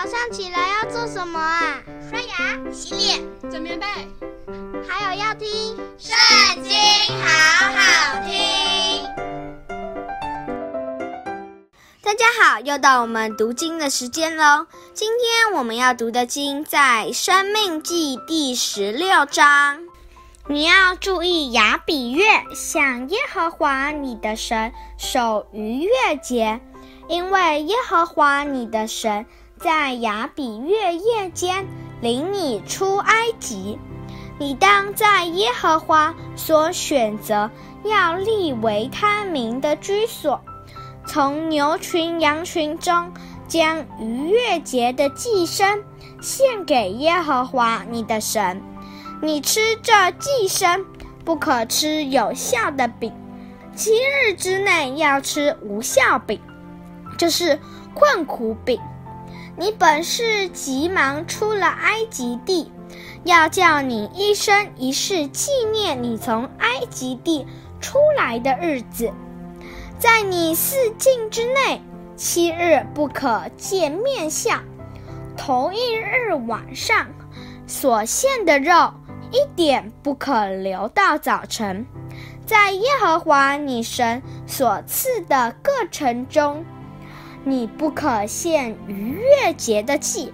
早上起来要做什么啊？刷牙、洗脸、整棉被，还有要听《圣经》，好好听。大家好，又到我们读经的时间喽。今天我们要读的经在《生命记》第十六章。你要注意亚比月，向耶和华你的神守逾越节，因为耶和华你的神。在亚比月夜间领你出埃及，你当在耶和华所选择要立为他名的居所，从牛群羊群中将逾越节的祭牲献给耶和华你的神。你吃这祭牲，不可吃有效的饼，七日之内要吃无效饼，这是困苦饼。你本是急忙出了埃及地，要叫你一生一世纪念你从埃及地出来的日子。在你四境之内，七日不可见面相。头一日晚上所献的肉，一点不可留到早晨。在耶和华你神所赐的各城中。你不可献逾越节的祭，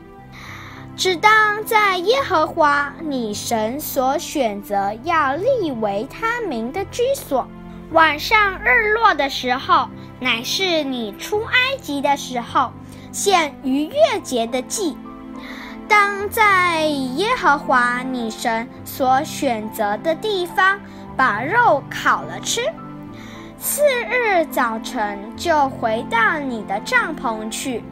只当在耶和华你神所选择要立为他名的居所。晚上日落的时候，乃是你出埃及的时候，献逾越节的祭。当在耶和华你神所选择的地方，把肉烤了吃。次日早晨就回到你的帐篷去。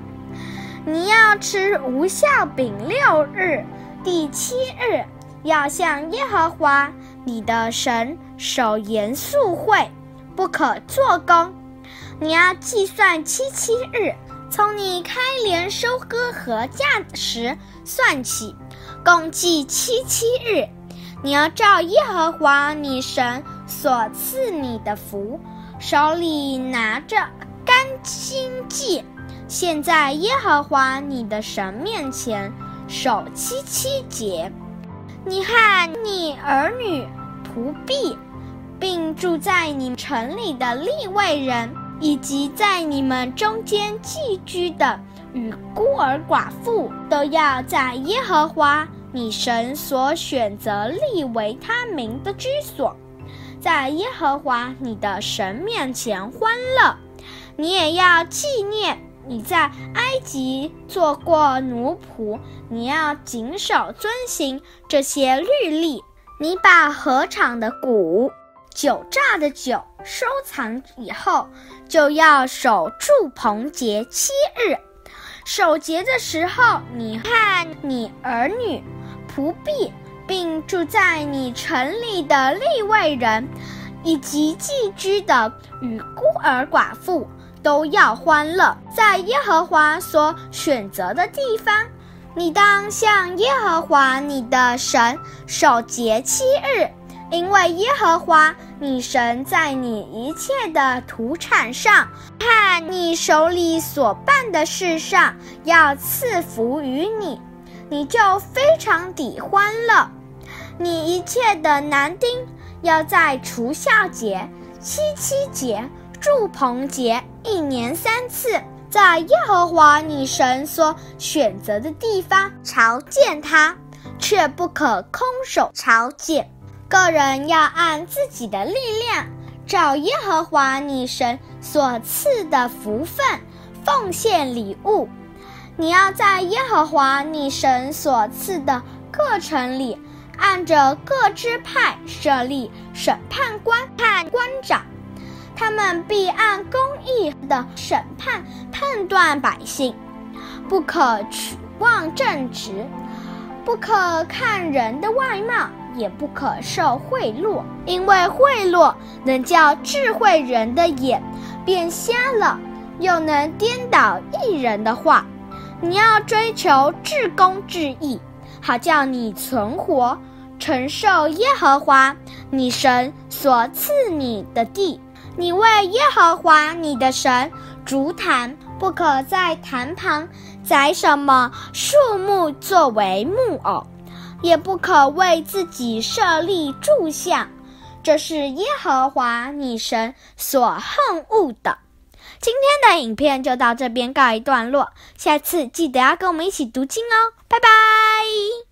你要吃无酵饼六日，第七日要向耶和华你的神守严肃会，不可做工。你要计算七七日，从你开镰收割禾稼时算起，共计七七日。你要照耶和华你神所赐你的福。手里拿着甘心祭，献在耶和华你的神面前，守七七节。你和你儿女、仆婢，并住在你城里的利未人，以及在你们中间寄居的与孤儿寡妇，都要在耶和华你神所选择立为他名的居所。在耶和华你的神面前欢乐，你也要纪念你在埃及做过奴仆，你要谨守遵行这些律例。你把禾场的谷、酒榨的酒收藏以后，就要守住棚节七日。守节的时候，你和你儿女、仆婢。并住在你城里的利未人，以及寄居的与孤儿寡妇，都要欢乐，在耶和华所选择的地方。你当向耶和华你的神守节七日，因为耶和华你神在你一切的土产上，看你手里所办的事上，要赐福于你，你就非常地欢乐。你一切的男丁要在除酵节、七七节、祝棚节一年三次，在耶和华你神所选择的地方朝见他，却不可空手朝见。个人要按自己的力量，照耶和华你神所赐的福分奉献礼物。你要在耶和华你神所赐的各城里。按着各支派设立审判官和官长，他们必按公义的审判判断百姓，不可取妄正直，不可看人的外貌，也不可受贿赂，因为贿赂能叫智慧人的眼变瞎了，又能颠倒一人的话。你要追求至公至义，好叫你存活。承受耶和华你神所赐你的地，你为耶和华你的神筑坛，不可在坛旁宰什么树木作为木偶，也不可为自己设立柱像。这是耶和华你神所恨恶的。今天的影片就到这边告一段落，下次记得要跟我们一起读经哦，拜拜。